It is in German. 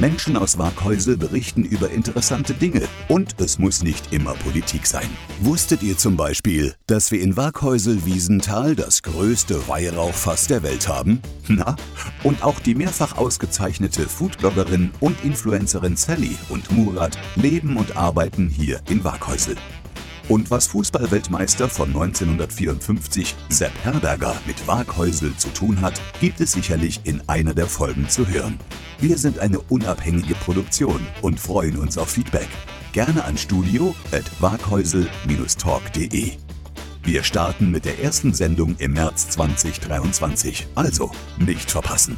Menschen aus Waghäusel berichten über interessante Dinge und es muss nicht immer Politik sein. Wusstet ihr zum Beispiel, dass wir in Waghäusel-Wiesenthal das größte Weihrauchfass der Welt haben? Na? Und auch die mehrfach ausgezeichnete Foodbloggerin und Influencerin Sally und Murat leben und arbeiten hier in Waghäusel. Und was Fußballweltmeister von 1954 Sepp Herberger mit Waghäusel zu tun hat, gibt es sicherlich in einer der Folgen zu hören. Wir sind eine unabhängige Produktion und freuen uns auf Feedback. Gerne an studio.waghäusel-talk.de. Wir starten mit der ersten Sendung im März 2023. Also nicht verpassen.